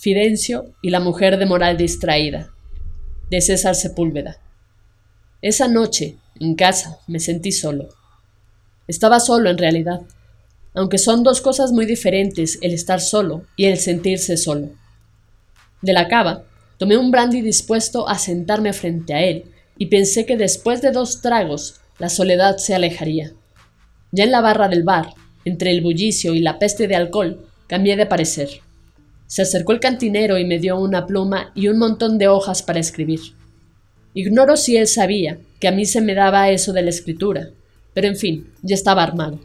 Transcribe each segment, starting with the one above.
Fidencio y la mujer de moral distraída, de César Sepúlveda. Esa noche, en casa, me sentí solo. Estaba solo en realidad, aunque son dos cosas muy diferentes el estar solo y el sentirse solo. De la cava, tomé un brandy dispuesto a sentarme frente a él y pensé que después de dos tragos la soledad se alejaría. Ya en la barra del bar, entre el bullicio y la peste de alcohol, cambié de parecer. Se acercó el cantinero y me dio una pluma y un montón de hojas para escribir. Ignoro si él sabía que a mí se me daba eso de la escritura, pero en fin, ya estaba armado.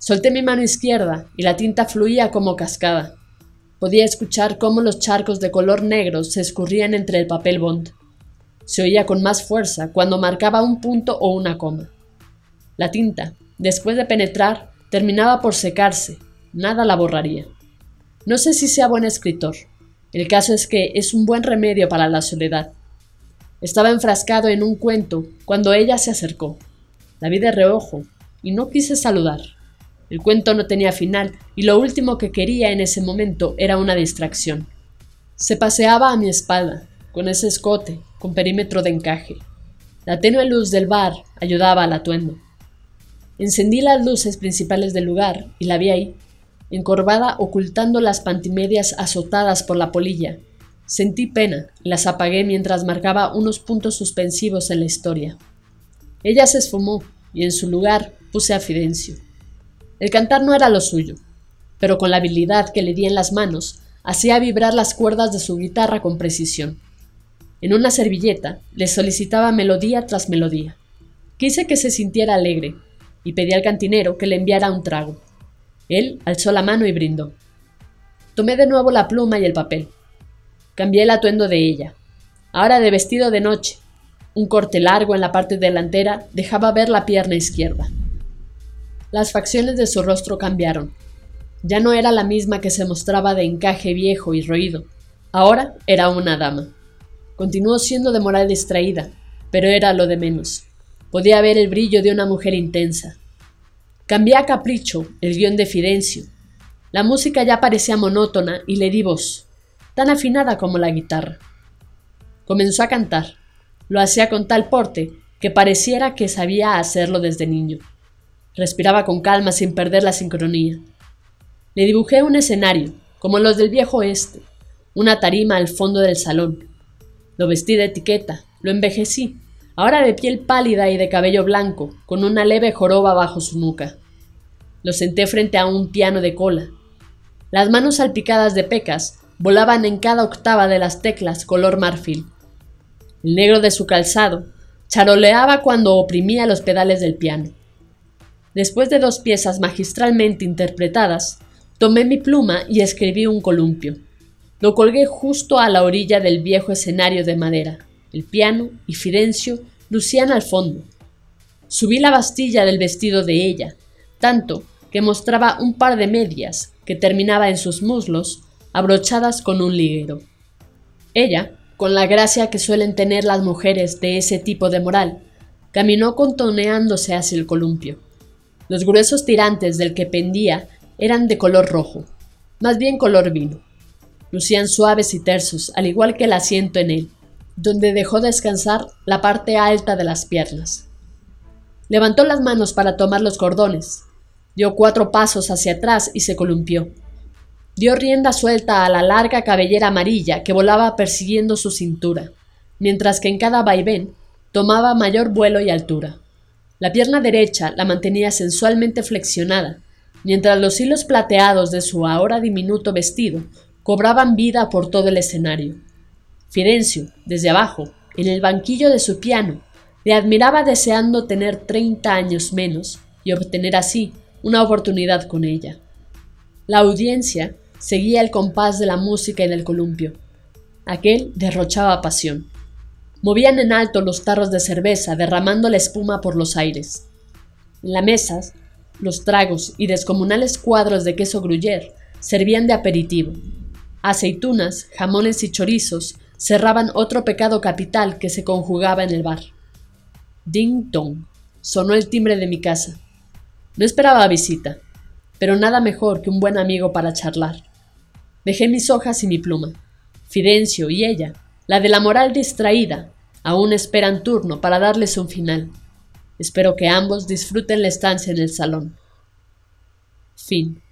Solté mi mano izquierda y la tinta fluía como cascada. Podía escuchar cómo los charcos de color negro se escurrían entre el papel bond. Se oía con más fuerza cuando marcaba un punto o una coma. La tinta, después de penetrar, terminaba por secarse, nada la borraría. No sé si sea buen escritor. El caso es que es un buen remedio para la soledad. Estaba enfrascado en un cuento cuando ella se acercó. La vi de reojo y no quise saludar. El cuento no tenía final y lo último que quería en ese momento era una distracción. Se paseaba a mi espalda, con ese escote, con perímetro de encaje. La tenue luz del bar ayudaba al atuendo. Encendí las luces principales del lugar y la vi ahí, encorvada ocultando las pantimedias azotadas por la polilla. Sentí pena las apagué mientras marcaba unos puntos suspensivos en la historia. Ella se esfumó y en su lugar puse a Fidencio. El cantar no era lo suyo, pero con la habilidad que le di en las manos, hacía vibrar las cuerdas de su guitarra con precisión. En una servilleta le solicitaba melodía tras melodía. Quise que se sintiera alegre y pedí al cantinero que le enviara un trago. Él alzó la mano y brindó. Tomé de nuevo la pluma y el papel. Cambié el atuendo de ella. Ahora de vestido de noche. Un corte largo en la parte delantera dejaba ver la pierna izquierda. Las facciones de su rostro cambiaron. Ya no era la misma que se mostraba de encaje viejo y roído. Ahora era una dama. Continuó siendo de moral distraída, pero era lo de menos. Podía ver el brillo de una mujer intensa, Cambié a capricho el guion de Fidencio. La música ya parecía monótona y le di voz, tan afinada como la guitarra. Comenzó a cantar. Lo hacía con tal porte que pareciera que sabía hacerlo desde niño. Respiraba con calma sin perder la sincronía. Le dibujé un escenario, como los del viejo oeste, una tarima al fondo del salón. Lo vestí de etiqueta, lo envejecí, ahora de piel pálida y de cabello blanco, con una leve joroba bajo su nuca. Lo senté frente a un piano de cola. Las manos salpicadas de pecas volaban en cada octava de las teclas color marfil. El negro de su calzado charoleaba cuando oprimía los pedales del piano. Después de dos piezas magistralmente interpretadas, tomé mi pluma y escribí un columpio. Lo colgué justo a la orilla del viejo escenario de madera. El piano y Fidencio lucían al fondo. Subí la bastilla del vestido de ella, tanto que mostraba un par de medias que terminaba en sus muslos, abrochadas con un liguero. Ella, con la gracia que suelen tener las mujeres de ese tipo de moral, caminó contoneándose hacia el columpio. Los gruesos tirantes del que pendía eran de color rojo, más bien color vino. Lucían suaves y tersos, al igual que el asiento en él, donde dejó descansar la parte alta de las piernas. Levantó las manos para tomar los cordones, dio cuatro pasos hacia atrás y se columpió. Dio rienda suelta a la larga cabellera amarilla que volaba persiguiendo su cintura, mientras que en cada vaivén tomaba mayor vuelo y altura. La pierna derecha la mantenía sensualmente flexionada, mientras los hilos plateados de su ahora diminuto vestido cobraban vida por todo el escenario. Fidencio, desde abajo, en el banquillo de su piano, le admiraba deseando tener treinta años menos y obtener así una oportunidad con ella. La audiencia seguía el compás de la música en el columpio. Aquel derrochaba pasión. Movían en alto los tarros de cerveza, derramando la espuma por los aires. En la mesa, los tragos y descomunales cuadros de queso gruyère servían de aperitivo. Aceitunas, jamones y chorizos cerraban otro pecado capital que se conjugaba en el bar. Ding dong. Sonó el timbre de mi casa. No esperaba visita, pero nada mejor que un buen amigo para charlar. Dejé mis hojas y mi pluma. Fidencio y ella, la de la moral distraída, aún esperan turno para darles un final. Espero que ambos disfruten la estancia en el salón. Fin.